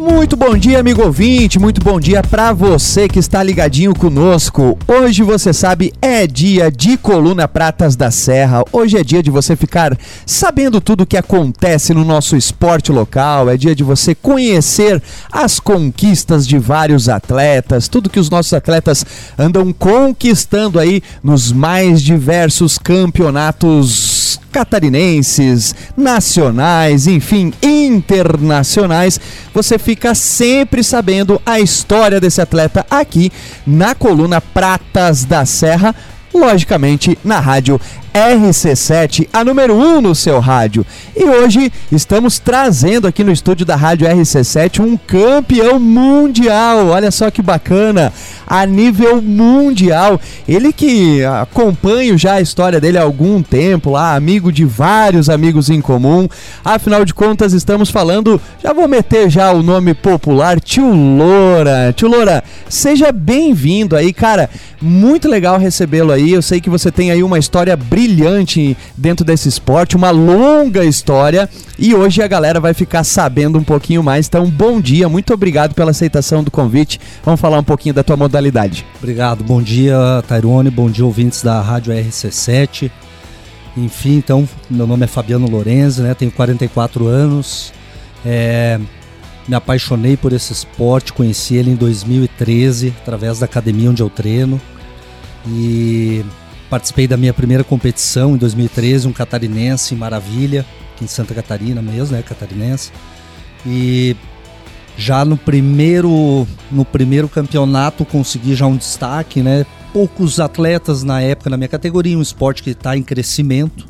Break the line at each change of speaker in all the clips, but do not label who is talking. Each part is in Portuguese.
Muito bom dia, amigo ouvinte. Muito bom dia para você que está ligadinho conosco. Hoje, você sabe, é dia de Coluna Pratas da Serra. Hoje é dia de você ficar sabendo tudo o que acontece no nosso esporte local. É dia de você conhecer as conquistas de vários atletas, tudo que os nossos atletas andam conquistando aí nos mais diversos campeonatos catarinenses, nacionais, enfim, internacionais. Você fica sempre sabendo a história desse atleta aqui na coluna Pratas da Serra, logicamente na rádio RC7, a número 1 um no seu rádio. E hoje estamos trazendo aqui no estúdio da Rádio RC7 um campeão mundial. Olha só que bacana, a nível mundial. Ele que acompanho já a história dele há algum tempo lá, amigo de vários amigos em comum. Afinal de contas, estamos falando, já vou meter já o nome popular, Tio Loura. Tio Loura, seja bem-vindo aí, cara. Muito legal recebê-lo aí. Eu sei que você tem aí uma história brilhante brilhante dentro desse esporte, uma longa história e hoje a galera vai ficar sabendo um pouquinho mais. Então, bom dia, muito obrigado pela aceitação do convite. Vamos falar um pouquinho da tua modalidade.
Obrigado, bom dia, Tairone, bom dia, ouvintes da Rádio RC7. Enfim, então, meu nome é Fabiano Lorenzi, né? Tenho 44 anos. É, me apaixonei por esse esporte, conheci ele em 2013 através da academia onde eu treino. E Participei da minha primeira competição em 2013, um catarinense Maravilha, aqui em Santa Catarina mesmo, né, catarinense. E já no primeiro no primeiro campeonato consegui já um destaque, né? Poucos atletas na época na minha categoria, um esporte que está em crescimento,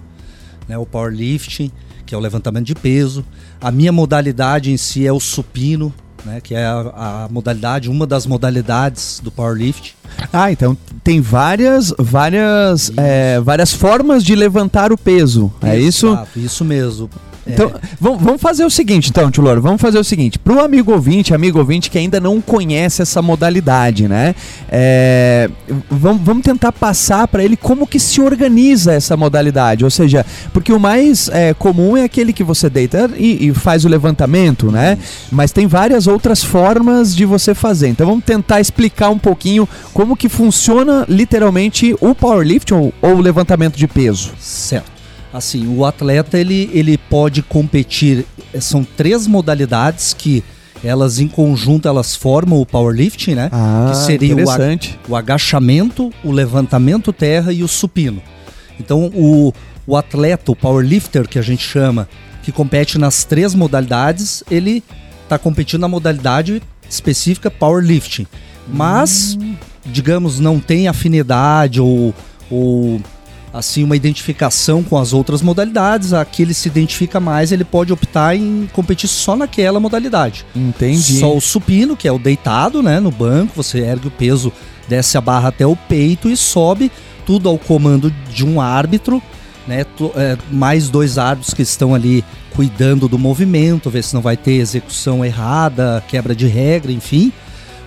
né? O powerlifting, que é o levantamento de peso. A minha modalidade em si é o supino, né? Que é a, a modalidade, uma das modalidades do powerlifting.
Ah, então tem várias, várias, é, várias formas de levantar o peso. É isso?
Isso mesmo.
Então, é. vamos fazer o seguinte, então, Tio Loro, vamos fazer o seguinte. Para o amigo ouvinte, amigo ouvinte que ainda não conhece essa modalidade, né? É, vamos, vamos tentar passar para ele como que se organiza essa modalidade. Ou seja, porque o mais é, comum é aquele que você deita e, e faz o levantamento, né? Isso. Mas tem várias outras formas de você fazer. Então vamos tentar explicar um pouquinho como que funciona literalmente o powerlifting ou, ou o levantamento de peso.
Certo. Assim, o atleta ele, ele pode competir, são três modalidades que elas em conjunto elas formam o powerlifting, né?
Ah,
que
seria o,
o agachamento, o levantamento terra e o supino. Então o, o atleta, o powerlifter que a gente chama, que compete nas três modalidades, ele está competindo na modalidade específica powerlifting. Mas, hum. digamos, não tem afinidade ou, ou assim uma identificação com as outras modalidades, a que ele se identifica mais, ele pode optar em competir só naquela modalidade.
Entendi.
Só o supino, que é o deitado, né, no banco, você ergue o peso, desce a barra até o peito e sobe, tudo ao comando de um árbitro, né, é, mais dois árbitros que estão ali cuidando do movimento, ver se não vai ter execução errada, quebra de regra, enfim.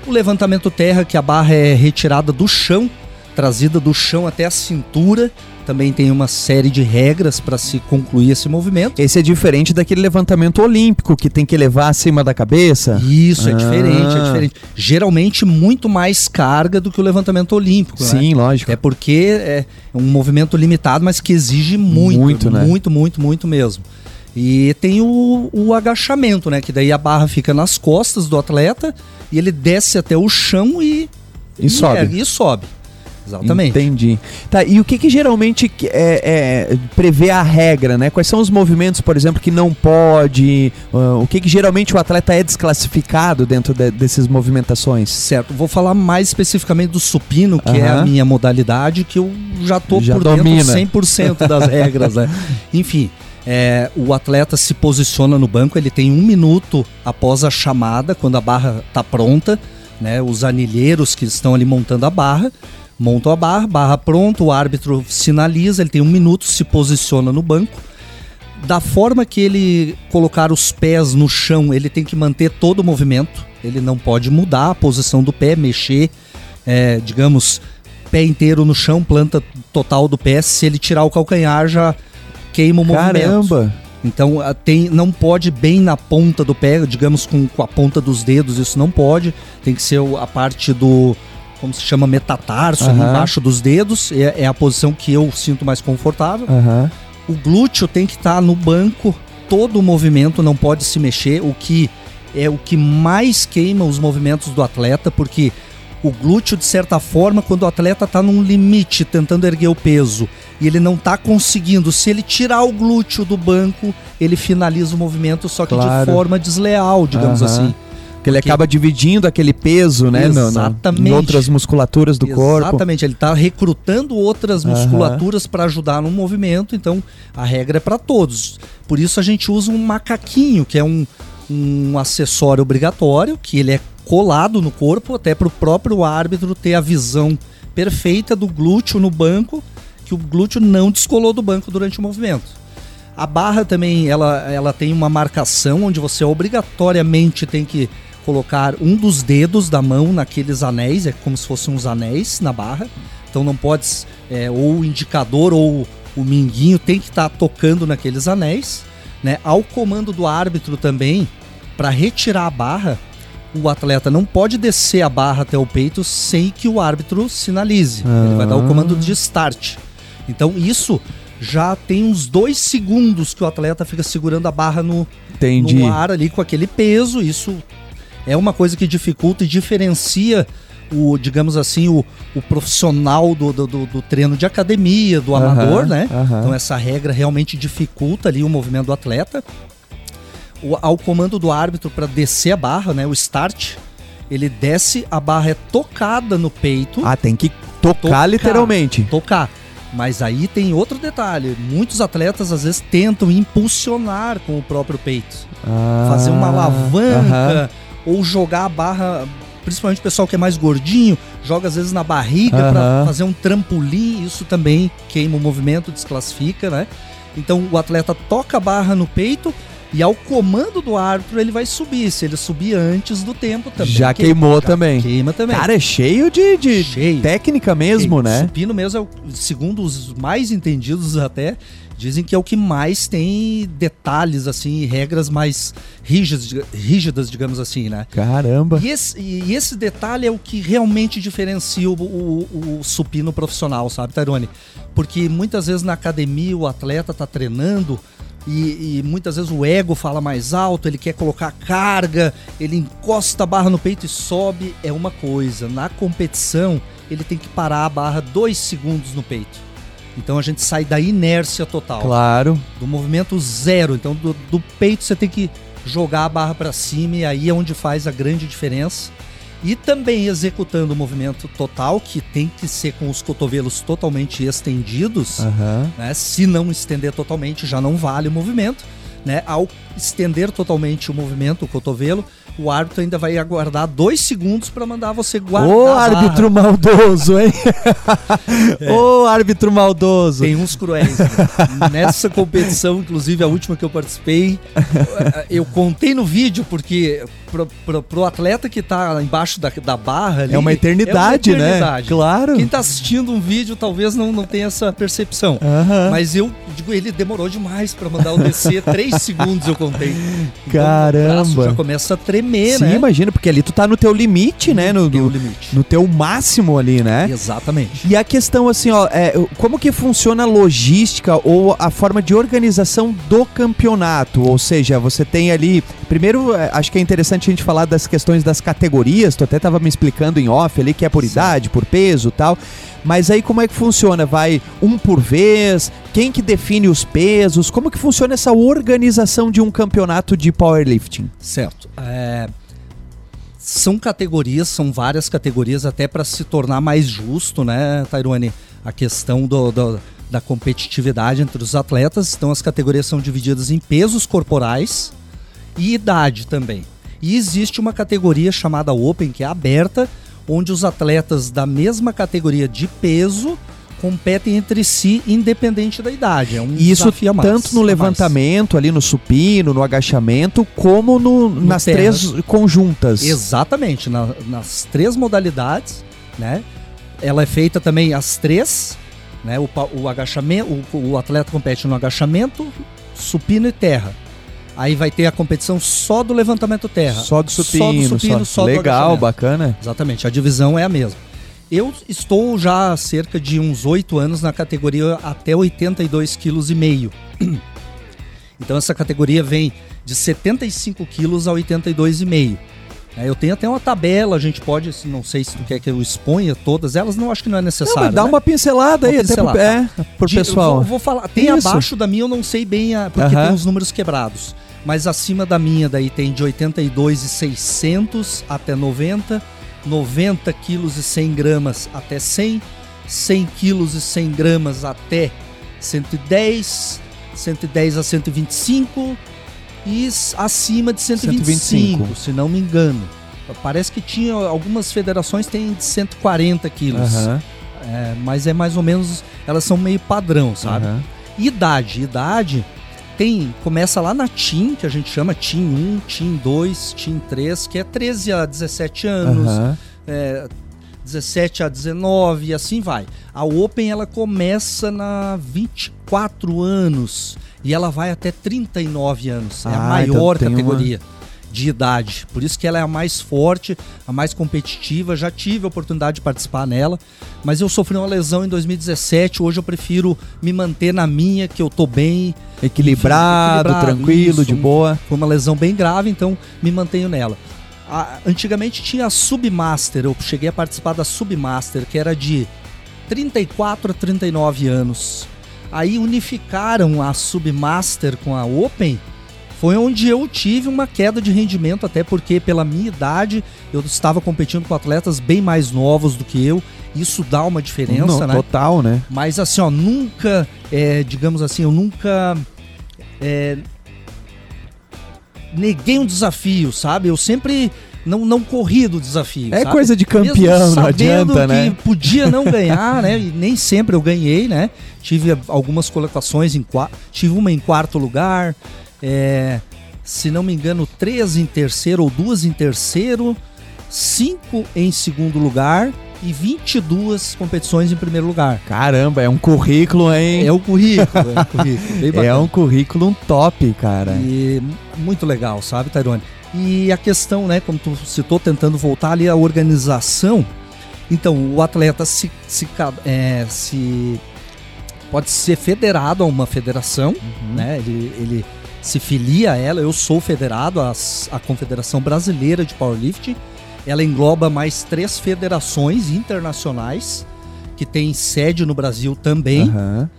O levantamento terra, que a barra é retirada do chão, trazida do chão até a cintura, também tem uma série de regras para se concluir esse movimento.
Esse é diferente daquele levantamento olímpico que tem que levar acima da cabeça?
Isso, é ah. é diferente, é diferente. Geralmente muito mais carga do que o levantamento olímpico.
Né? Sim,
né?
lógico.
É porque é um movimento limitado, mas que exige muito, muito, né? muito, muito, muito mesmo. E tem o, o agachamento, né? Que daí a barra fica nas costas do atleta e ele desce até o chão e,
e, e sobe. É,
e sobe. Exatamente.
Entendi. Tá, e o que, que geralmente é, é, prevê a regra, né? Quais são os movimentos, por exemplo, que não pode? Uh, o que, que geralmente o atleta é desclassificado dentro de, dessas movimentações?
Certo, vou falar mais especificamente do supino, que é a minha modalidade, que eu já tô
já
por
domina.
dentro 100% das regras, né? Enfim, é, o atleta se posiciona no banco, ele tem um minuto após a chamada, quando a barra está pronta, né? Os anilheiros que estão ali montando a barra montam a barra, barra pronta, o árbitro sinaliza, ele tem um minuto, se posiciona no banco. Da forma que ele colocar os pés no chão, ele tem que manter todo o movimento, ele não pode mudar a posição do pé, mexer, é, digamos, pé inteiro no chão, planta total do pé. Se ele tirar o calcanhar, já queima o
Caramba.
movimento. Então tem, não pode bem na ponta do pé, digamos com, com a ponta dos dedos, isso não pode. Tem que ser a parte do, como se chama, metatarso, embaixo dos dedos. É, é, a posição que eu sinto mais confortável. O glúteo tem que estar tá no banco, todo o movimento não pode se mexer, o que é o que mais queima os movimentos do atleta, porque o glúteo, de certa forma, quando o atleta está num limite, tentando erguer o peso, e ele não está conseguindo, se ele tirar o glúteo do banco, ele finaliza o movimento, só que claro. de forma desleal, digamos uhum. assim.
Porque ele acaba dividindo aquele peso, né?
Exatamente.
No, no, em outras musculaturas do
Exatamente.
corpo.
Exatamente. Ele está recrutando outras musculaturas uhum. para ajudar no movimento. Então, a regra é para todos. Por isso a gente usa um macaquinho, que é um, um acessório obrigatório, que ele é colado no corpo, até para o próprio árbitro ter a visão perfeita do glúteo no banco, que o glúteo não descolou do banco durante o movimento. A barra também, ela, ela tem uma marcação onde você obrigatoriamente tem que colocar um dos dedos da mão naqueles anéis, é como se fossem uns anéis na barra. Então não pode, é, ou o indicador ou o minguinho tem que estar tá tocando naqueles anéis. Né? Ao comando do árbitro também, para retirar a barra, o atleta não pode descer a barra até o peito sem que o árbitro sinalize. Ah. Ele vai dar o comando de start. Então isso já tem uns dois segundos que o atleta fica segurando a barra no, no ar ali com aquele peso. Isso é uma coisa que dificulta e diferencia o, digamos assim, o, o profissional do, do, do, do treino de academia, do amador, né? Então essa regra realmente dificulta ali o movimento do atleta. O, ao comando do árbitro para descer a barra, né? O start, ele desce, a barra é tocada no peito.
Ah, tem que tocar, tocar literalmente.
Tocar. Mas aí tem outro detalhe. Muitos atletas às vezes tentam impulsionar com o próprio peito. Ah, fazer uma alavanca uh -huh. Ou jogar a barra principalmente o pessoal que é mais gordinho, joga às vezes na barriga uhum. para fazer um trampolim, isso também queima o movimento, desclassifica, né? Então o atleta toca a barra no peito e ao comando do árbitro ele vai subir. Se ele subir antes do tempo também.
Já queima, queimou já também.
Queima também.
Cara, é cheio de, de cheio. técnica mesmo, cheio. né?
Supino mesmo é o, segundo os mais entendidos até, Dizem que é o que mais tem detalhes, assim, regras mais rígidas, rígidas digamos assim, né?
Caramba!
E esse, e esse detalhe é o que realmente diferencia o, o, o supino profissional, sabe, Tairone? Porque muitas vezes na academia o atleta tá treinando e, e, muitas vezes o ego fala mais alto, ele quer colocar carga, ele encosta a barra no peito e sobe, é uma coisa. Na competição, ele tem que parar a barra dois segundos no peito. Então a gente sai da inércia total.
Claro.
Do movimento zero. Então do, do peito você tem que jogar a barra para cima e aí é onde faz a grande diferença. E também executando o movimento total, que tem que ser com os cotovelos totalmente estendidos. Uhum. Né? Se não estender totalmente, já não vale o movimento. Né? Ao estender totalmente o movimento, o cotovelo, o árbitro ainda vai aguardar dois segundos para mandar você guardar.
Ô, árbitro maldoso, hein? é. Ô, árbitro maldoso.
Tem uns cruéis. Né? Nessa competição, inclusive a última que eu participei, eu contei no vídeo, porque pro, pro, pro atleta que tá embaixo da, da barra ali,
é uma eternidade, é uma eternidade.
né? Claro. Quem tá assistindo um vídeo talvez não, não tenha essa percepção. Mas eu digo, ele demorou demais para mandar o descer, três segundos eu contei.
Então, Caramba.
já começa a tremer,
Sim,
né?
imagina, porque ali tu tá no teu limite, né? No, teu limite. No teu máximo ali, né?
Exatamente.
E a questão assim, ó, é, como que funciona a logística ou a forma de organização do campeonato? Ou seja, você tem ali. Primeiro, é, acho que é interessante a gente falar das questões das categorias. Tu até tava me explicando em off ali que é por Sim. idade, por peso tal. Mas aí como é que funciona? Vai um por vez? Quem que define os pesos? Como que funciona essa organização de um campeonato de powerlifting?
Certo. É, são categorias, são várias categorias, até para se tornar mais justo, né, Tairone? A questão do, do, da competitividade entre os atletas. Então as categorias são divididas em pesos corporais e idade também. E existe uma categoria chamada Open, que é aberta, onde os atletas da mesma categoria de peso competem entre si independente da idade. É um
Isso desafio mais, tanto no levantamento, ali no supino, no agachamento, como no, no nas terra. três conjuntas.
Exatamente, na, nas três modalidades, né? Ela é feita também as três, né? O, o agachamento, o, o atleta compete no agachamento, supino e terra. Aí vai ter a competição só do levantamento terra.
Só do supino.
Só do supino,
só.
só
Legal, bacana.
Exatamente, a divisão é a mesma. Eu estou já há cerca de uns oito anos na categoria até 82,5 kg. Então essa categoria vem de 75 quilos a 82,5. É, eu tenho até uma tabela, a gente pode, se- não sei se tu quer que eu exponha todas elas, não acho que não é
Não,
necessário.
mas dá
né?
uma pincelada aí, até pro, é, pro
De-
pessoal.
Eu vou, vou falar, tem
Isso.
abaixo da minha, eu não sei bem, a, porque
Aham.
tem os números quebrados. Mas acima da minha daí tem de 82,600 até 90, 90 quilos e 100 gramas até 100, 100 quilos e 100 gramas até 110, 110 a 125 e acima de 125,
125.
se não me engano. Parece que tinha algumas federações têm de 140 quilos.
Aham,
É, mas é mais ou menos, elas são meio padrão, sabe?
aham.
Idade, idade tem, começa lá na TIM, que a gente chama TIM 1, TIM 2, TIM 3, que é 13 a 17 anos,
aham.
é, 17 a 19 e assim vai. A Open ela começa na 24 anos e ela vai até 39 anos. é a
Ah,
maior
então
categoria de idade. Por isso que ela é a mais forte, a mais competitiva. Já tive a oportunidade de participar nela, mas eu sofri uma lesão em 2017. Hoje eu prefiro me manter na minha, que eu tô bem.
Equilibrado,
Equilibrado,
tranquilo,
isso.
de boa.
Foi uma lesão bem grave, então me mantenho nela. A- antigamente tinha a Submaster, eu cheguei a participar da Submaster, que era de 34 a 39 anos. Aí unificaram a Submaster com a Open. Foi onde eu tive uma queda de rendimento, até porque pela minha idade eu estava competindo com atletas bem mais novos do que eu. Isso dá uma diferença,
Não,
né?
Total, né?
Mas assim, ó, nunca, é, digamos assim, eu nunca é, neguei um desafio, sabe? Eu sempre não, não corri do desafio.
É
sabe?
coisa de
Mesmo
campeão, não
sabendo
adianta,
que
né?
podia não ganhar, né? E nem sempre eu ganhei, né? Tive algumas colocações em quarto, tive uma em quarto lugar, é, se não me engano, três em terceiro ou duas em terceiro, cinco em segundo lugar e 22 competições em primeiro lugar.
Caramba, é um currículo, hein?
É o currículo, é o currículo.
É um currículo top, cara.
E muito legal, sabe, Tairone? E a questão, né, como tu citou, tentando voltar ali a organização. Então, o atleta se, se, é, se pode ser federado a uma federação,
Uhum.
né? Ele, ele se filia a ela. Eu sou federado à, à Confederação Brasileira de Powerlifting. Ela engloba mais três federações internacionais que têm sede no Brasil também
Aham.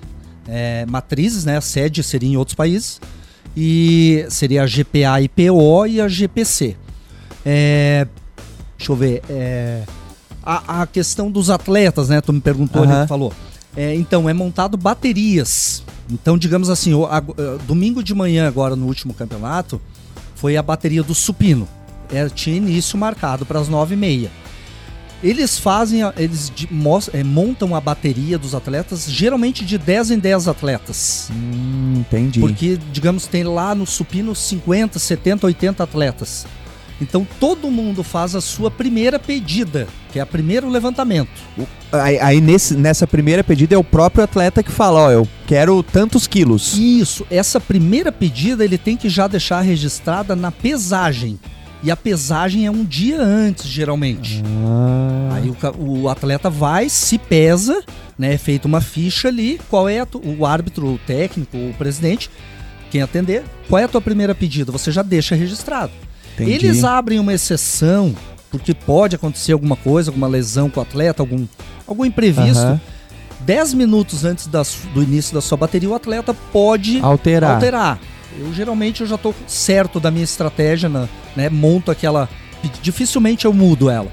é, matrizes, né? A sede seria em outros países. E seria a GPA IPO e a GPC. É, deixa eu ver. é, a, a questão dos atletas, né? Tu me perguntou ali,
Aham.
tu falou. É, então, é montado baterias. Então, digamos assim, o- a- a- domingo de manhã, agora no último campeonato, foi a bateria do supino. É, tinha início marcado para as nove e meia. Eles fazem, eles de- mos- é, montam a bateria dos atletas, geralmente de 10 em 10 atletas.
Hum, entendi.
Porque, digamos, tem lá no supino 50, 70, 80 atletas. Então todo mundo faz a sua primeira pedida, que é o primeiro levantamento.
Aí, aí nesse, nessa primeira pedida é o próprio atleta que fala, ó, eu quero tantos quilos.
Isso, essa primeira pedida ele tem que já deixar registrada na pesagem. E a pesagem é um dia antes, geralmente.
Ah,
Aí o, o atleta vai, se pesa, né? É feita uma ficha ali, qual é a tu- o árbitro, o técnico, o presidente, quem atender, qual é a tua primeira pedida? Você já deixa registrado.
Entendi.
Eles abrem uma exceção, porque pode acontecer alguma coisa, alguma lesão com o atleta, algum, algum imprevisto. 10 minutos antes da su- do início da sua bateria, o atleta pode
Alterar.
alterar. Eu geralmente eu já tô certo da minha estratégia, na- né? Monto aquela. Dificilmente eu mudo ela.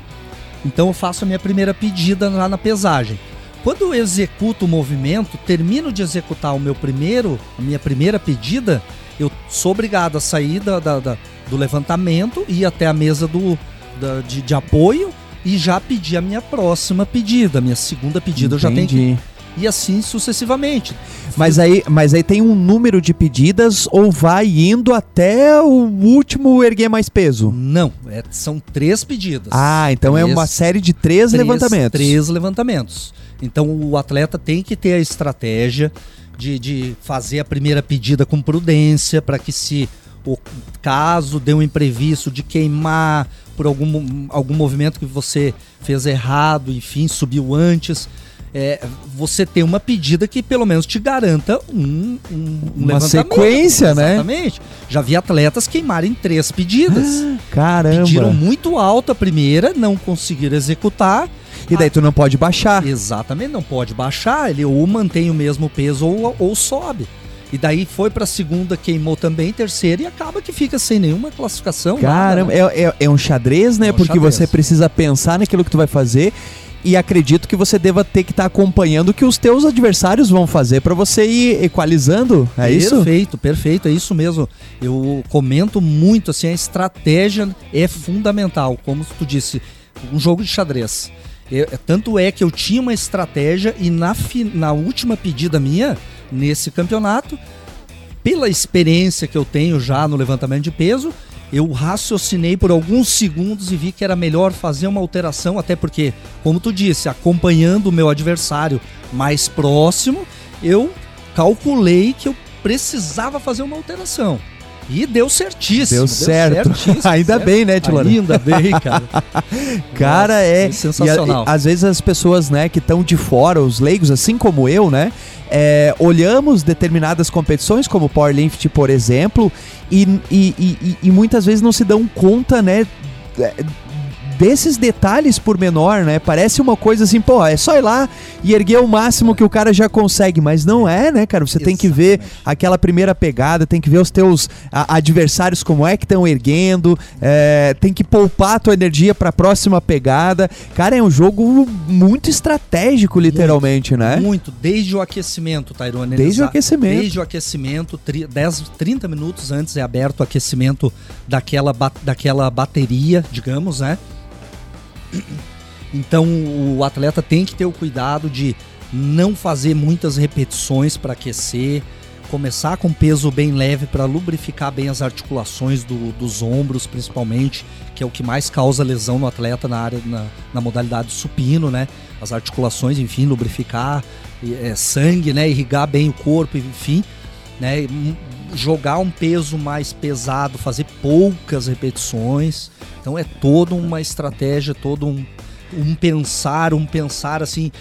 Então eu faço a minha primeira pedida lá na pesagem. Quando eu executo o movimento, termino de executar o meu primeiro, a minha primeira pedida, eu sou obrigado a sair da, da- da- do levantamento, ir até a mesa do, da- de, de apoio e já pedir a minha próxima pedida, a minha segunda pedida eu já tenho que.
Entendi.
E assim sucessivamente.
Mas aí, mas aí tem um número de pedidas ou vai indo até o último erguer mais peso?
Não, é- são três pedidas.
Ah, então é
Três-
uma série de três, levantamentos.
Três levantamentos. Então o atleta tem que ter a estratégia de, de fazer a primeira pedida com prudência para que se o caso dê um imprevisto de queimar por algum, algum movimento que você fez errado, enfim, subiu antes, é, você ter uma pedida que pelo menos te garanta um, um, um
uma sequência,
né? Exatamente. Já vi atletas queimarem três pedidas.
Ah, caramba.
Pediram muito alta a primeira, não conseguiram executar.
E daí tu não pode baixar.
Exatamente, não pode baixar. Ele ou mantém o mesmo peso ou, ou sobe. E daí foi para a segunda, queimou também, terceira e acaba que fica sem nenhuma classificação.
Caramba, nada, né? é, é, é, um xadrez, né? É um Porque xadrez. você precisa pensar naquilo que tu vai fazer e acredito que você deva ter que estar tá acompanhando o que os teus adversários vão fazer para você ir equalizando, é
perfeito,
isso?
Perfeito, perfeito, é isso mesmo. Eu comento muito assim, a estratégia é fundamental, como tu disse, um jogo de xadrez. Eu, tanto é que eu tinha uma estratégia e na, na última pedida minha, nesse campeonato, pela experiência que eu tenho já no levantamento de peso, eu raciocinei por alguns segundos e vi que era melhor fazer uma alteração, até porque, como tu disse, acompanhando o meu adversário mais próximo, eu calculei que eu precisava fazer uma alteração. E deu certíssimo.
Deu, deu certo. Ainda certo. bem, né, Tilora?
Ainda bem, cara.
cara, Nossa, é. sensacional. E, às vezes as pessoas, né, que estão de fora, os leigos, assim como eu, né, é, olhamos determinadas competições, como o Powerlift, por exemplo, e, e, e, e muitas vezes não se dão conta, né? Desses detalhes por menor, né? Parece uma coisa assim, pô, é só ir lá e erguer o máximo que o cara já consegue, mas não é, né, cara? Você Exatamente. tem que ver aquela primeira pegada, tem que ver os teus a, adversários como é que estão erguendo, é, tem que poupar a tua energia para a próxima pegada. Cara, é um jogo muito estratégico, literalmente,
muito,
né?
Muito, desde o aquecimento, Tairone.
Desde o aquecimento.
Desde o aquecimento, 10, 30 minutos antes é aberto o aquecimento daquela, daquela bateria, digamos, né? Então o atleta tem que ter o cuidado de não fazer muitas repetições para aquecer, começar com peso bem leve para lubrificar bem as articulações do, dos ombros, principalmente, que é o que mais causa lesão no atleta na área na, na modalidade supino, né? As articulações, enfim, lubrificar é, sangue, né? Irrigar bem o corpo, enfim, né? Jogar um peso mais pesado, fazer poucas repetições então é toda uma estratégia, todo um, um pensar, um pensar assim,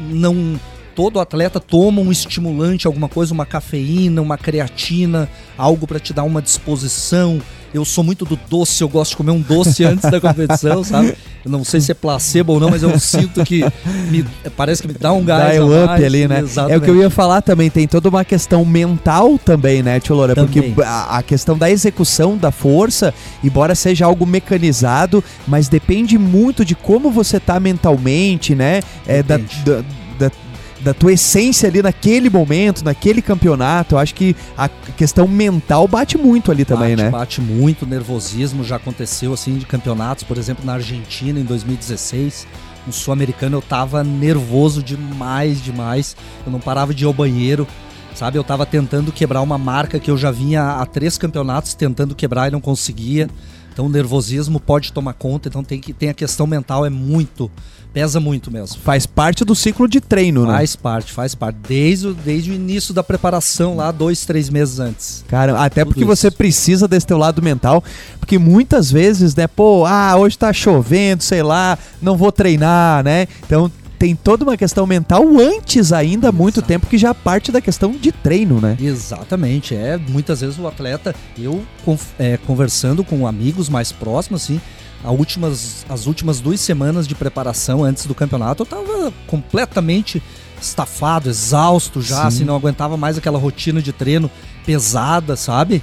não todo atleta toma um estimulante, alguma coisa, uma cafeína, uma creatina, algo para te dar uma disposição. Eu sou muito do doce, eu gosto de comer um doce antes da competição, sabe? Eu não sei se é placebo ou não, mas eu sinto que me, parece que me dá um gás.
Dá um up ali, né? Exatamente. É o que eu ia falar também, tem toda uma questão mental também, né, Tio Loura? Porque a, a, questão da execução da força, embora seja algo mecanizado, mas depende muito de como você tá mentalmente, né? É, da, da da, da tua essência ali naquele momento, naquele campeonato. Eu acho que a questão mental bate muito ali também,
bate,
né?
Bate muito, nervosismo já aconteceu assim de campeonatos, por exemplo, na Argentina em 2016. No Sul-Americano eu tava nervoso demais, demais. Eu não parava de ir ao banheiro, sabe? Eu tava tentando quebrar uma marca que eu já vinha há três campeonatos tentando quebrar e não conseguia. Então o nervosismo pode tomar conta, então tem que tem a questão mental é muito pesa muito mesmo.
Faz parte do ciclo de treino,
faz
né?
Faz parte, faz parte. Desde, o, desde o início da preparação lá, dois, três meses antes.
Cara, até Tudo porque isso. você precisa desse teu lado mental, porque muitas vezes, né, pô, ah, hoje tá chovendo, sei lá, não vou treinar, né? Então tem toda uma questão mental antes ainda, muito tempo, que já parte da questão de treino, né?
Exatamente, é. Muitas vezes o atleta, eu é, conversando com amigos mais próximos, assim, últimas, as últimas duas semanas de preparação antes do campeonato, eu tava completamente estafado, exausto já, Sim. assim, não aguentava mais aquela rotina de treino pesada, sabe?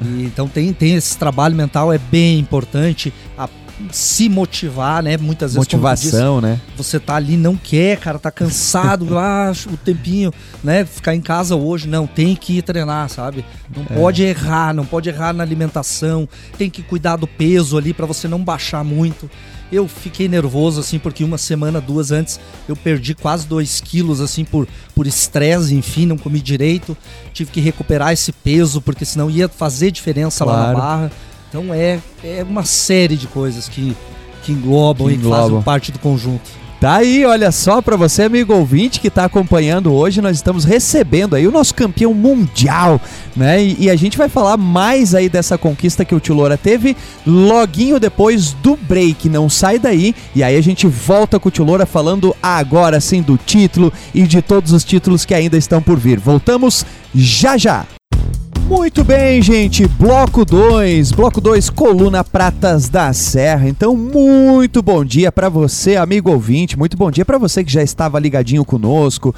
E, então tem, tem esse trabalho mental, é bem importante. A se motivar, né? Muitas vezes
motivação,
disse,
né?
Você tá ali não quer, cara, tá cansado, ah, o tempinho, né? Ficar em casa hoje, não, tem que ir treinar, sabe? Não é. pode errar, não pode errar na alimentação, tem que cuidar do peso ali para você não baixar muito. Eu fiquei nervoso, assim, porque uma semana, duas antes, eu perdi quase dois quilos, assim, por por estresse, enfim, não comi direito. Tive que recuperar esse peso, porque senão ia fazer diferença claro. lá na barra. Então é, é uma série de coisas que, que englobam que e englobam. fazem parte do conjunto.
Tá aí, olha só para você, amigo ouvinte que está acompanhando hoje, nós estamos recebendo aí o nosso campeão mundial, né? E, e, a gente vai falar mais aí dessa conquista que o Tio Loura teve loguinho depois do break. Não sai daí. E aí a gente volta com o Tio Loura falando agora sim do título e de todos os títulos que ainda estão por vir. Voltamos já já. Muito bem, gente. Bloco 2, bloco 2, coluna Pratas da Serra. Então, muito bom dia para você, amigo ouvinte. Muito bom dia para você que já estava ligadinho conosco.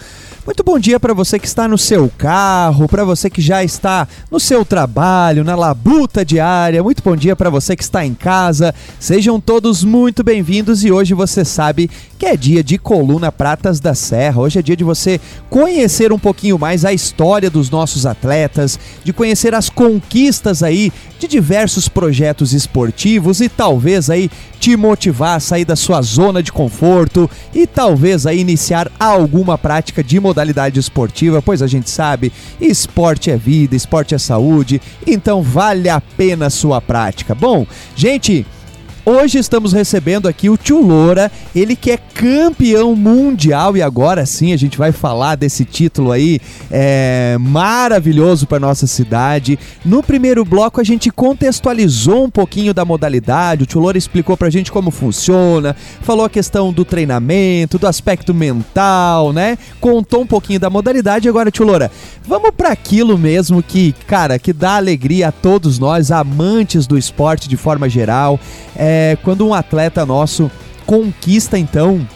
Muito bom dia para você que está no seu carro, para você que já está no seu trabalho, na labuta diária. Muito bom dia para você que está em casa. Sejam todos muito bem-vindos e hoje você sabe que é dia de Coluna Pratas da Serra. Hoje é dia de você conhecer um pouquinho mais a história dos nossos atletas, de conhecer as conquistas aí de diversos projetos esportivos e talvez aí te motivar a sair da sua zona de conforto e talvez aí iniciar alguma prática de modalidade esportiva, pois a gente sabe, esporte é vida, esporte é saúde, então vale a pena a sua prática. Bom, gente, Hoje estamos recebendo aqui o Tio Loura, ele que é campeão mundial e agora sim a gente vai falar desse título aí é, maravilhoso para nossa cidade. No primeiro bloco a gente contextualizou um pouquinho da modalidade, o Tio Loura explicou pra gente como funciona, falou a questão do treinamento, do aspecto mental, né? Contou um pouquinho da modalidade. Agora, Tio Loura, vamos para aquilo mesmo que, cara, que dá alegria a todos nós, amantes do esporte de forma geral. É, é quando um atleta nosso conquista então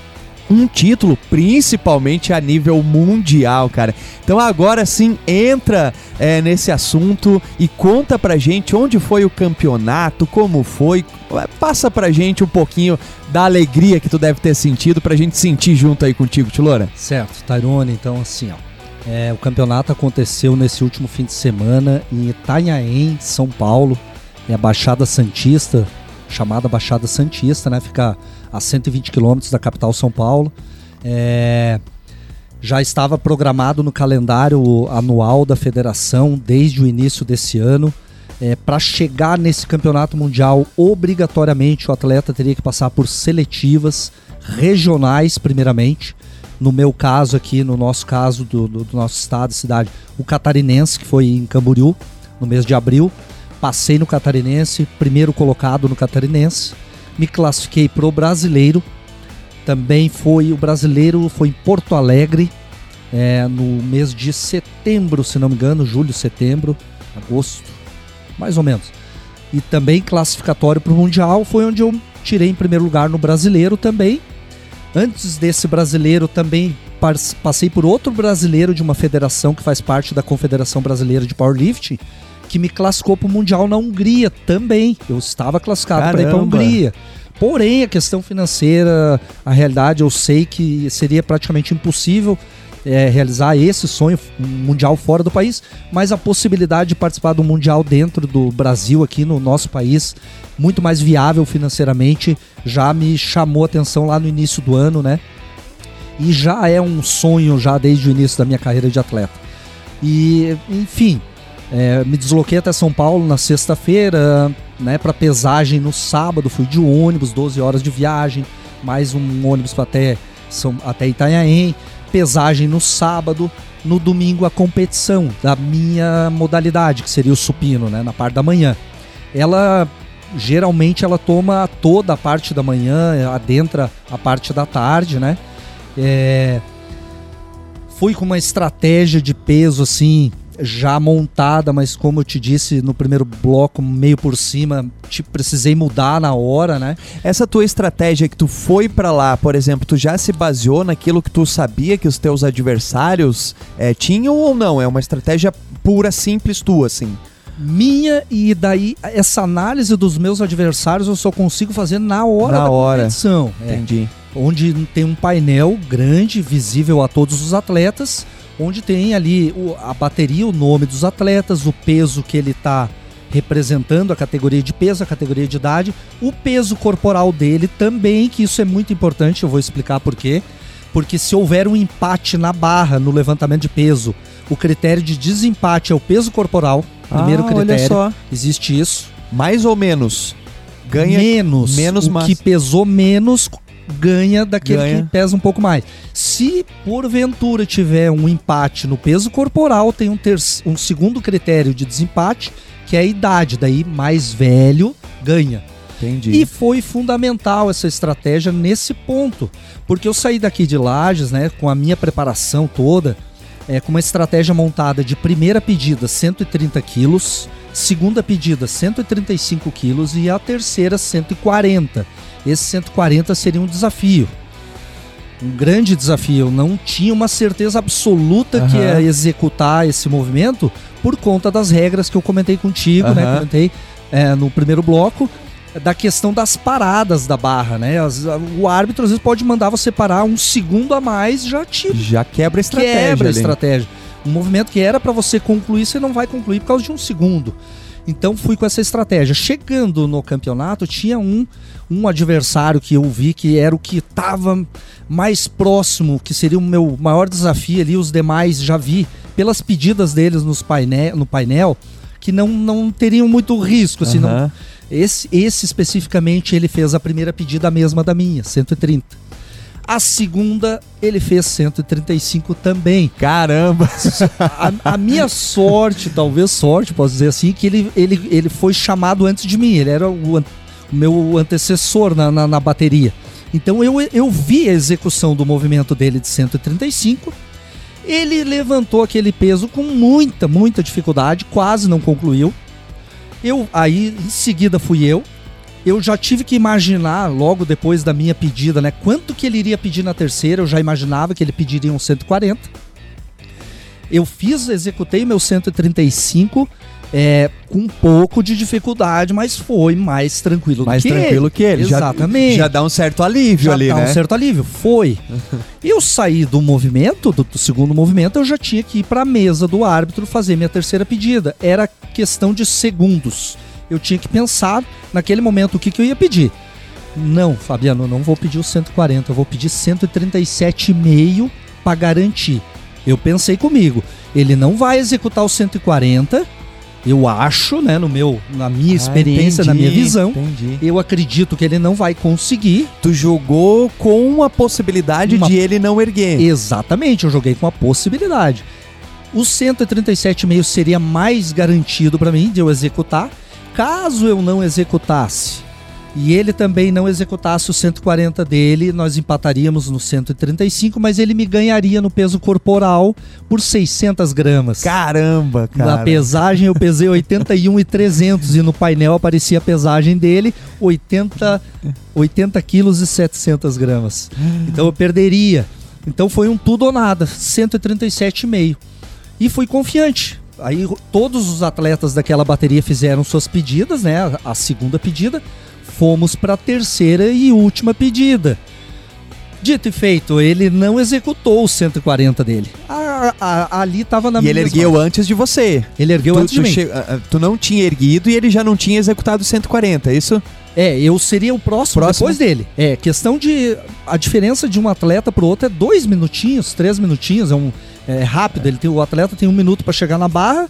um título, principalmente a nível mundial, cara. Então agora sim entra é, nesse assunto e conta pra gente onde foi o campeonato, como foi, passa pra gente um pouquinho da alegria que tu deve ter sentido pra gente sentir junto aí contigo, Tilora.
Certo, Tyrone, então assim, ó. É, o campeonato aconteceu nesse último fim de semana em Itanhaém, São Paulo, é a Baixada Santista, chamada Baixada Santista, né? Fica a 120 quilômetros da capital São Paulo. É, já estava programado no calendário anual da federação desde o início desse ano. É, Para chegar nesse campeonato mundial, obrigatoriamente o atleta teria que passar por seletivas regionais, primeiramente. No meu caso aqui, no nosso caso do, do, do nosso estado cidade, o catarinense, que foi em Camboriú, no mês de abril. Passei no Catarinense, primeiro colocado no Catarinense. Me classifiquei pro Brasileiro. Também foi o Brasileiro, foi em Porto Alegre, é, no mês de setembro, se não me engano, julho, setembro, agosto, mais ou menos. E também classificatório para o Mundial foi onde eu tirei em primeiro lugar no Brasileiro também. Antes desse Brasileiro também passei por outro brasileiro de uma federação que faz parte da Confederação Brasileira de Powerlifting, que me classificou para o Mundial na Hungria também. Eu estava classificado para ir para a Hungria. Porém, a questão financeira, a realidade, eu sei que seria praticamente impossível é, realizar esse sonho um mundial fora do país, mas a possibilidade de participar do mundial dentro do Brasil, aqui no nosso país, muito mais viável financeiramente, já me chamou a atenção lá no início do ano, né? E já é um sonho já desde o início da minha carreira de atleta. E, enfim, é, me desloquei até São Paulo na sexta-feira, né, para pesagem no sábado. Fui de ônibus, 12 horas de viagem, mais um ônibus até, São, até Itanhaém. Pesagem no sábado, no domingo a competição da minha modalidade, que seria o supino, né, na parte da manhã. Ela geralmente ela toma toda a parte da manhã, adentra a parte da tarde, né? É... Fui com uma estratégia de peso assim já montada, mas como eu te disse no primeiro bloco, meio por cima, te precisei mudar na hora, né?
Essa tua estratégia que tu foi para lá, por exemplo, tu já se baseou naquilo que tu sabia que os teus adversários é, tinham ou não? É uma estratégia pura, simples tua, assim?
minha e daí essa análise dos meus adversários eu só consigo fazer na hora
na
da
hora.
competição.
É, Entendi.
Onde tem um painel grande, visível a todos os atletas, onde tem ali a bateria, o nome dos atletas, o peso que ele está representando, a categoria de peso, a categoria de idade, o peso corporal dele também, que isso é muito importante, eu vou explicar por quê. Porque se houver um empate na barra, no levantamento de peso, o critério de desempate é o peso corporal. Primeiro ah, critério. Existe isso.
Mais ou menos.
Ganha menos.
Menos
o que pesou menos ganha daquele
Ganha.
que pesa um pouco mais. Se porventura tiver um empate no peso corporal, tem um, um segundo critério de desempate, que é a idade. Daí, mais velho ganha.
Entendi.
E foi fundamental essa estratégia nesse ponto, porque eu saí daqui de Lages, né, com a minha preparação toda, é, com uma estratégia montada de primeira pedida 130 quilos, segunda pedida 135 quilos e a terceira 140. Esse 140 seria um desafio. Um grande desafio. Eu não tinha uma certeza absoluta que
Aham.
ia executar esse movimento por conta das regras que eu comentei contigo, né?
Aham.
Comentei é, no primeiro bloco da questão das paradas da barra, né? As- o árbitro às vezes pode mandar você parar um segundo a mais, já te
Já quebra a estratégia.
quebra a estratégia. Um movimento que era para você concluir, você não vai concluir por causa de um segundo. Então fui com essa estratégia. Chegando no campeonato, tinha um, um adversário que eu vi que era o que estava mais próximo, que seria o meu maior desafio ali. Os demais já vi pelas pedidas deles nos paine no painel que não, não teriam muito risco. Assim, não,
Aham.
esse, esse especificamente ele fez a primeira pedida a mesma da minha, 130. A segunda ele fez 135 também.
Caramba.
A, a minha sorte, talvez sorte, posso dizer assim, que ele, ele, ele foi chamado antes de mim. Ele era o, meu antecessor na, na, na bateria. Então eu, eu vi a execução do movimento dele de 135. Ele levantou aquele peso com muita, muita dificuldade, quase não concluiu. Eu aí em seguida fui eu. Eu já tive que imaginar logo depois da minha pedida, né, quanto que ele iria pedir na terceira. Eu já imaginava que ele pediria um 140. Eu fiz, executei meu 135 é, com um pouco de dificuldade, mas foi mais tranquilo
Mais
do que
tranquilo
ele.
que ele. Já-
Exatamente.
Já, dá um certo alívio
Já
ali,
dá
né?
um certo alívio. Foi. eu saí do movimento, do, do segundo movimento, eu já tinha que ir para a mesa do árbitro fazer minha terceira pedida. Era questão de segundos. Eu tinha que pensar naquele momento o que, que eu ia pedir. Não, Fabiano, eu não vou pedir o 140, eu vou pedir 137,5 para garantir. Eu pensei comigo, ele não vai executar o 140. Eu acho, né, no meu, na minha experiência,
Ah,
na minha
entendi,
visão,
Entendi.
eu acredito que ele não vai conseguir.
Tu jogou com a possibilidade
Uma-
de ele não erguer.
Exatamente, eu joguei com a possibilidade. O 137,5 seria mais garantido para mim de eu executar. Caso eu não executasse e ele também não executasse o 140 dele, nós empataríamos no 135, mas ele me ganharia no peso corporal por 600 gramas.
Caramba, cara.
Na pesagem eu pesei 81,300 e no painel aparecia a pesagem dele 80, 80 quilos e 700 gramas. Então eu perderia. Então foi um tudo ou nada, 137,5. E fui confiante. Aí todos os atletas daquela bateria fizeram suas pedidas, né? A- A segunda pedida. Fomos para a terceira e última pedida. Dito e feito, ele não executou o 140 dele. A- a- ali estava na
E ele ergueu antes de você.
Ele ergueu
tu,
antes de
tu
mim.
che- ah, ah, tu não tinha erguido e ele já não tinha executado 140, é isso?
É, eu seria o próximo,
Próximo.
depois dele. É, questão de. A diferença de um atleta pro outro é dois minutinhos, três minutinhos, é, um, é rápido. Ele tem, o atleta tem um minuto para chegar na barra,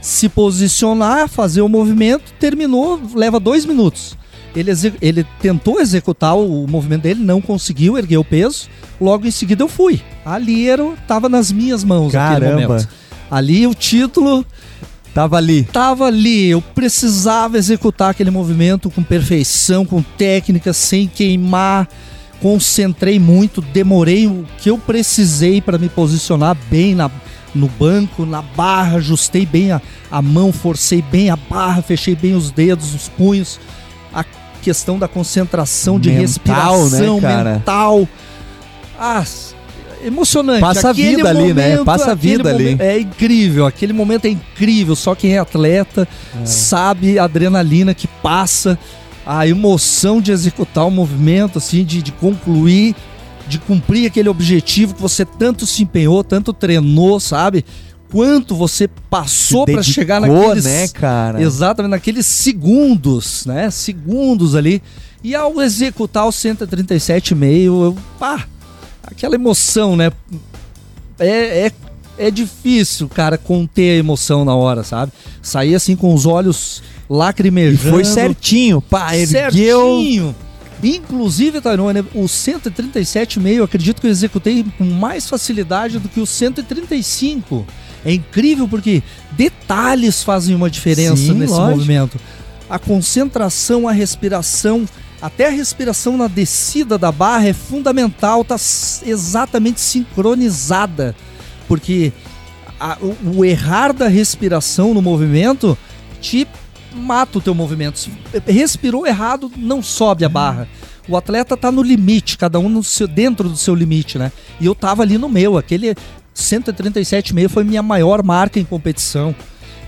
se posicionar, fazer o movimento, terminou, leva dois minutos. Ele, ele tentou executar o, o movimento dele, não conseguiu, ergueu o peso. Logo em seguida eu fui. Ali era, tava nas minhas mãos aquele
Caramba.
momento. Ali o título
Tava ali.
tava ali, eu precisava executar aquele movimento com perfeição, com técnica, sem queimar. Concentrei muito, demorei o que eu precisei para me posicionar bem na, no banco, na barra, ajustei bem a, a mão, forcei bem a barra, fechei bem os dedos, os punhos. A questão da concentração, de
Mental,
respiração
né, cara?
mental. Ah, emocionante.
Passa a
Aquele
vida ali, né?
momento,
Passa a vida ali.
momento- É incrível, aquele momento é incrível. Só quem é atleta sabe a adrenalina que passa, a emoção de executar o movimento, assim, de, de concluir, de cumprir aquele objetivo que você tanto se empenhou, tanto treinou, sabe? Quanto você passou para chegar naqueles,
né, cara?
Exatamente, naqueles segundos, né? Segundos ali. E ao executar o 137,5, eu, pá, aquela emoção, né? É, é, é difícil, cara, conter a emoção na hora, sabe? Sair assim com os olhos
E
lacrimejando.
foi certinho, pá, ergueu.
Certinho. Inclusive, Tairone, o 137,5 acredito que eu executei com mais facilidade do que o 135. É incrível porque detalhes fazem uma diferença Sim, nesse lógico. movimento. A concentração, a respiração, até a respiração na descida da barra é fundamental, tá exatamente sincronizada, porque a, o, o errar da respiração no movimento te mata o teu movimento. Respirou errado, não sobe a barra. O atleta tá no limite, cada um seu, dentro do seu limite, né? E eu tava ali no meu, aquele 137,5 foi minha maior marca em competição.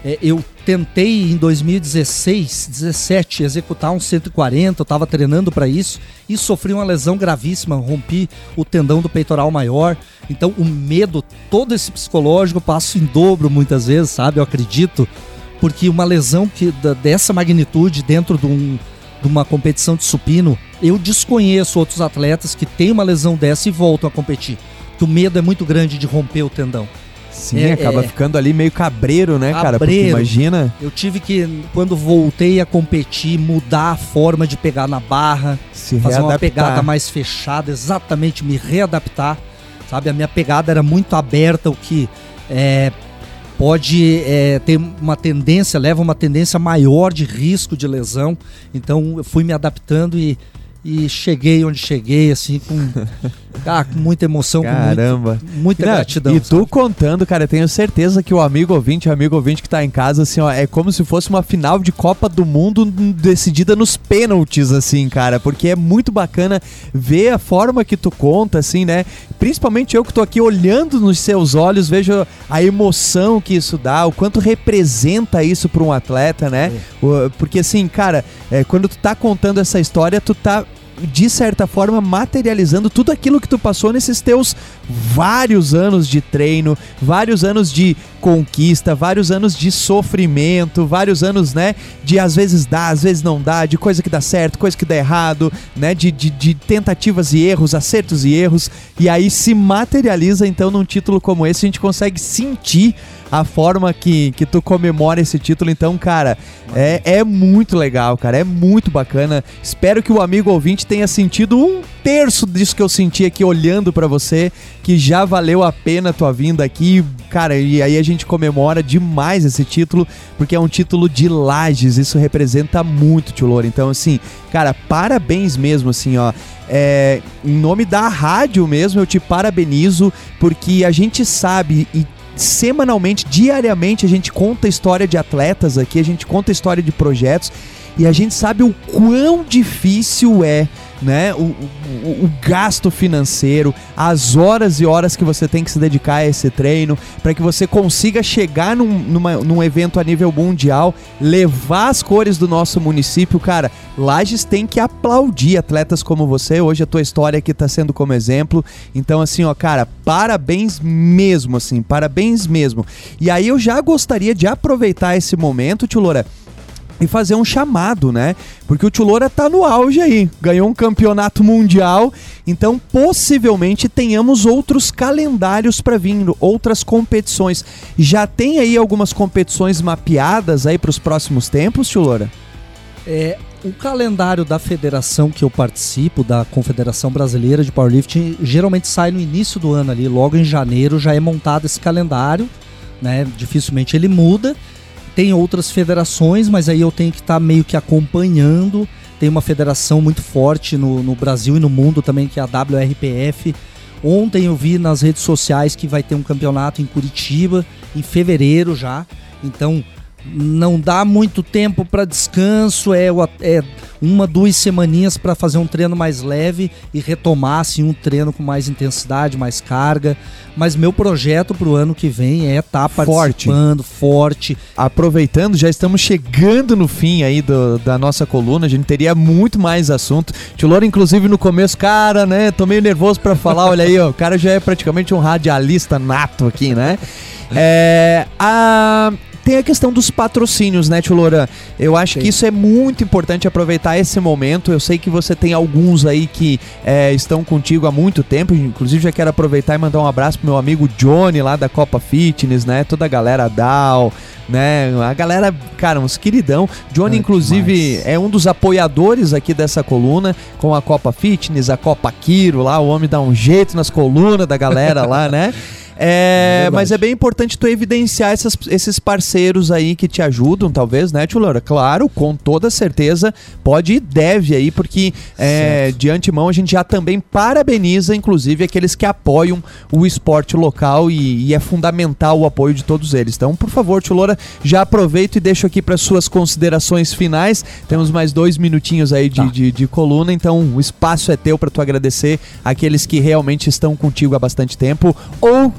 É, eu tentei em 2016, 17 executar um 140, eu estava treinando para isso e sofri uma lesão gravíssima, rompi o tendão do peitoral maior. Então o medo, todo esse psicológico, passo em dobro muitas vezes, sabe? Eu acredito, porque uma lesão que dessa magnitude dentro de, um, de uma competição de supino, eu desconheço outros atletas que têm uma lesão dessa e voltam a competir. Que o medo é muito grande de romper o tendão.
Sim, é, acaba é, ficando ali meio cabreiro, né, cabreiro. cara? Porque imagina.
Eu tive que, quando voltei a competir, mudar a forma de pegar na barra, Se fazer readaptar. uma pegada mais fechada, exatamente me readaptar. Sabe, a minha pegada era muito aberta, o que é, pode é, ter uma tendência, leva uma tendência maior de risco de lesão. Então eu fui me adaptando e e cheguei onde cheguei, assim, com, ah, com muita emoção,
Caramba.
muito, muita Não, gratidão.
E tu sabe? contando, cara, eu tenho certeza que o amigo ouvinte, o amigo ouvinte que tá em casa, assim, ó, é como se fosse uma final de Copa do Mundo decidida nos pênaltis, assim, cara, porque é muito bacana ver a forma que tu conta, assim, né? Principalmente eu que tô aqui olhando nos seus olhos, vejo a emoção que isso dá, o quanto representa isso para um atleta, né? É. Porque, assim, cara, é, quando tu tá contando essa história, tu tá de certa forma, materializando tudo aquilo que tu passou nesses teus vários anos de treino, vários anos de conquista, vários anos de sofrimento, vários anos, né, de às vezes dá, às vezes não dá, de coisa que dá certo, coisa que dá errado, né, de, de, de tentativas e erros, acertos e erros, e aí se materializa então num título como esse, a gente consegue sentir a forma que, que tu comemora esse título. Então, cara, é, é muito legal, cara. É muito bacana. Espero que o amigo ouvinte tenha sentido um terço disso que eu senti aqui olhando para você, que já valeu a pena a tua vinda aqui. Cara, e aí a gente comemora demais esse título, porque é um título de lages. Isso representa muito, Tio Louro. Então, assim, cara, parabéns mesmo, assim, ó. É, em nome da rádio mesmo, eu te parabenizo, porque a gente sabe e semanalmente, diariamente, a gente conta história de atletas aqui, a gente conta história de projetos e a gente sabe o quão difícil é né? O, o, o, gasto financeiro, as horas e horas que você tem que se dedicar a esse treino, para que você consiga chegar num, numa, num evento a nível mundial, levar as cores do nosso município, cara. Lages tem que aplaudir atletas como você. Hoje a tua história aqui tá sendo como exemplo. Então, assim, ó, cara, parabéns mesmo, assim, parabéns mesmo. E aí eu já gostaria de aproveitar esse momento, Tio Loura e fazer um chamado, né? Porque o Tulora tá no auge aí, ganhou um campeonato mundial, então possivelmente tenhamos outros calendários para vir, outras competições. Já tem aí algumas competições mapeadas aí para os próximos tempos, Tulora?
É, o calendário da federação que eu participo, da Confederação Brasileira de Powerlifting, geralmente sai no início do ano ali, logo em janeiro já é montado esse calendário, né? Dificilmente ele muda tem outras federações, mas aí eu tenho que estar tá meio que acompanhando. Tem uma federação muito forte no, no Brasil e no mundo também, que é a WRPF. Ontem eu vi nas redes sociais que vai ter um campeonato em Curitiba, em fevereiro já. Então, não dá muito tempo para descanso, é, é, uma, duas semaninhas para fazer um treino mais leve e retomar assim, um treino com mais intensidade, mais carga. Mas meu projeto para o ano que vem é estar tá participando, forte. forte.
Aproveitando, já estamos chegando no fim aí do, da nossa coluna, a gente teria muito mais assunto. Tio inclusive, no começo, cara, né, tô meio nervoso para falar, olha aí, ó, o cara já é praticamente um radialista nato aqui, né? É, a, tem a questão dos patrocínios, né, Tio Loran? Eu acho Sim. que isso é muito importante aproveitar esse momento. Eu sei que você tem alguns aí que é, estão contigo há muito tempo. Inclusive, já quero aproveitar e mandar um abraço pro meu amigo Johnny lá da Copa Fitness, né? Toda a galera Dal, né? A galera, cara, uns queridão. Johnny, ah, inclusive, é um dos apoiadores aqui dessa coluna, com a Copa Fitness, a Copa Kiro lá. O homem dá um jeito nas colunas da galera lá, né? É, é mas é bem importante tu evidenciar essas, esses parceiros aí que te ajudam, talvez, né, Tio Laura? Claro, com toda certeza, pode e deve aí, porque é, de antemão a gente já também parabeniza, inclusive, aqueles que apoiam o esporte local e, e é fundamental o apoio de todos eles. Então, por favor, Tio Laura, já aproveito e deixo aqui para suas considerações finais. Temos mais dois minutinhos aí de, tá. de, de coluna, então o espaço é teu para tu agradecer aqueles que realmente estão contigo há bastante tempo ou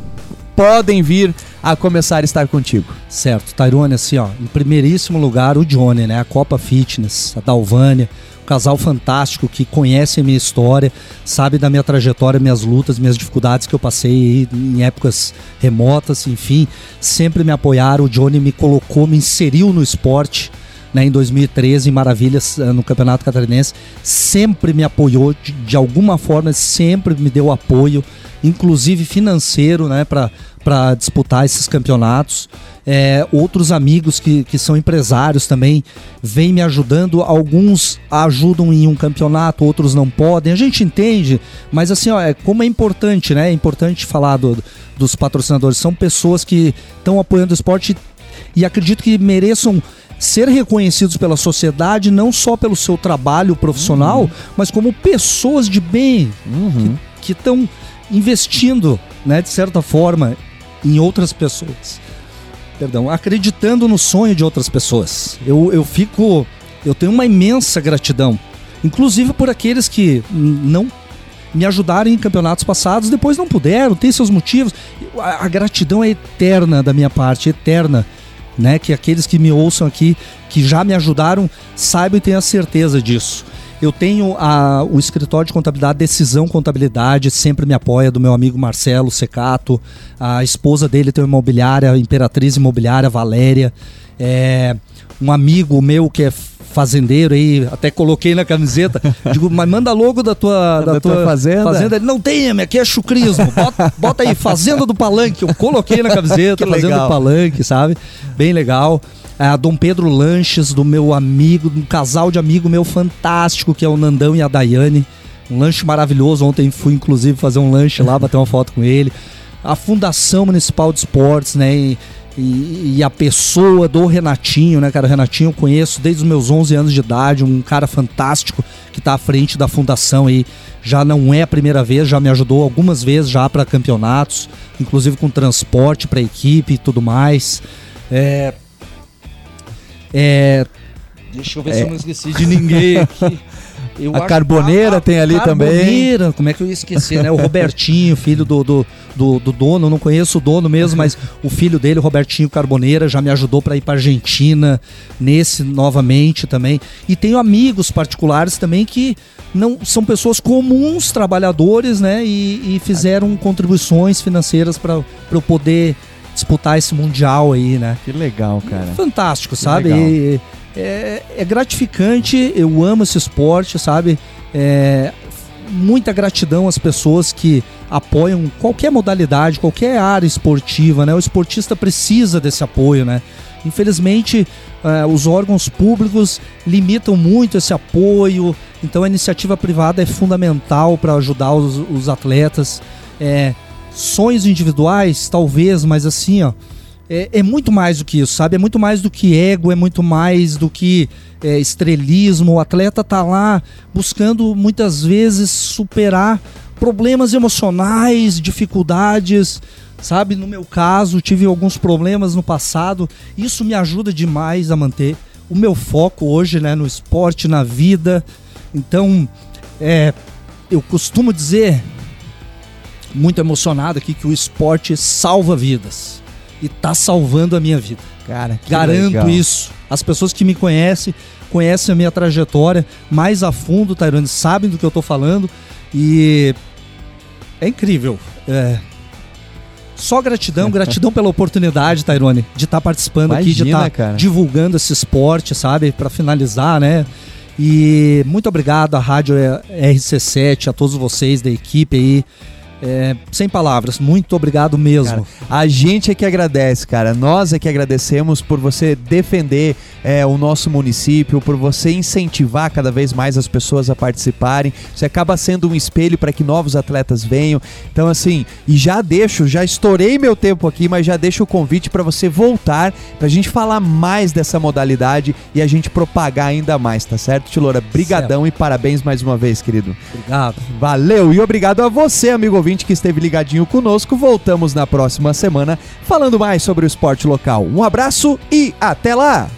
podem vir a começar a estar contigo.
Certo, Tairone, assim, ó, em primeiríssimo lugar o Johnny, né? A Copa Fitness, a Dalvânia, um casal fantástico que conhece a minha história, sabe da minha trajetória, minhas lutas, minhas dificuldades que eu passei em épocas remotas, enfim, sempre me apoiaram. O Johnny me colocou, me inseriu no esporte. Né, em 2013, em Maravilhas, eh, no Campeonato Catarinense, sempre me apoiou de, de alguma forma, sempre me deu apoio inclusive financeiro, né, para disputar esses campeonatos. É, outros amigos que, que são empresários também vêm me ajudando. Alguns ajudam em um campeonato, outros não podem. A gente entende, mas assim, ó, é, como é importante, né? É importante falar do, dos patrocinadores. São pessoas que estão apoiando o esporte e acredito que mereçam ser reconhecidos pela sociedade não só pelo seu trabalho profissional, uhum. mas como pessoas de bem uhum. que estão investindo, né, de certa forma, em outras pessoas. Perdão, acreditando no sonho de outras pessoas. Eu, eu fico. Eu tenho uma imensa gratidão. Inclusive por aqueles que não me ajudaram em campeonatos passados, depois não puderam, tem seus motivos. A, a gratidão é eterna da minha parte, eterna. Né? Que aqueles que me ouçam aqui, que já me ajudaram, saibam e tenham certeza disso. Eu tenho a, o escritório de contabilidade Decisão Contabilidade, sempre me apoia, do meu amigo Marcelo Secato. A esposa dele tem uma imobiliária, Imperatriz Imobiliária, Valéria. É, um amigo meu que é fazendeiro aí, até coloquei na camiseta. Digo, mas manda logo da tua, da, da tua, tua, fazenda. fazenda. Ele, não tem, aqui é chucrismo. Bota, bota, aí, Fazenda do Palanque. Eu coloquei na camiseta, Fazenda do Palanque, sabe? Bem legal a Dom Pedro Lanches, do meu amigo, um casal de amigo meu fantástico, que é o Nandão e a Daiane. Um lanche maravilhoso. Ontem fui, inclusive, fazer um lanche lá, bater uma foto com ele. A Fundação Municipal de Esportes, né? E, e, e, a pessoa do Renatinho, né, cara? O Renatinho eu conheço desde os meus 11 anos de idade, um cara fantástico que está à frente da fundação aí. Já não é a primeira vez, já me ajudou algumas vezes já para campeonatos, inclusive com transporte para equipe e tudo mais. É, é, deixa eu ver é. se eu não esqueci de ninguém aqui.
Eu a Carboneira a, a, tem ali carboneira, também.
Como é que eu ia esquecer, né? O Robertinho, filho do, do, do, do dono, não conheço o dono mesmo, mas o filho dele, o Robertinho Carboneira, já me ajudou para ir para Argentina nesse novamente também. E tenho amigos particulares também que não são pessoas comuns, trabalhadores, né? E, e fizeram contribuições financeiras para eu poder disputar esse mundial aí, né?
Que legal, cara.
Fantástico, que sabe? E, é, é, gratificante, eu amo esse esporte, sabe? É, muita gratidão às pessoas que apoiam qualquer modalidade, qualquer área esportiva, né? O esportista precisa desse apoio, né? Infelizmente, uh, os órgãos públicos limitam muito esse apoio, então a iniciativa privada é fundamental para ajudar os, os atletas. É, sonhos individuais, talvez, mas assim, ó. É, é, muito mais do que isso, sabe? É muito mais do que ego, é muito mais do que é, estrelismo. O atleta tá lá buscando muitas vezes superar problemas emocionais, dificuldades, sabe? No meu caso, tive alguns problemas no passado. Isso me ajuda demais a manter o meu foco hoje, né, no esporte, na vida. Então, é, eu costumo dizer muito emocionado aqui que o esporte salva vidas. E tá salvando a minha vida. Cara, garanto legal. isso. As pessoas que me conhecem, conhecem a minha trajetória mais a fundo, Tairone, sabem do que eu tô falando. E é incrível. É, Só gratidão, gratidão pela oportunidade, Tairone, de estar tá participando Imagina, aqui, de estar tá divulgando esse esporte, sabe? Para finalizar, né? E muito obrigado à Rádio RC7, a todos vocês da equipe aí é, sem palavras, muito obrigado mesmo.
Cara, a gente é que agradece, cara. Nós é que agradecemos por você defender é, o nosso município, por você incentivar cada vez mais as pessoas a participarem. Você acaba sendo um espelho para que novos atletas venham. Então, assim, e já deixo, já estourei meu tempo aqui, mas já deixo o convite para você voltar, para a gente falar mais dessa modalidade e a gente propagar ainda mais, tá certo, Tilora? Brigadão certo. e parabéns mais uma vez, querido.
Obrigado.
Valeu e obrigado a você, amigo ouvinte que esteve ligadinho conosco. Voltamos na próxima semana falando mais sobre o esporte local. Um abraço e até lá!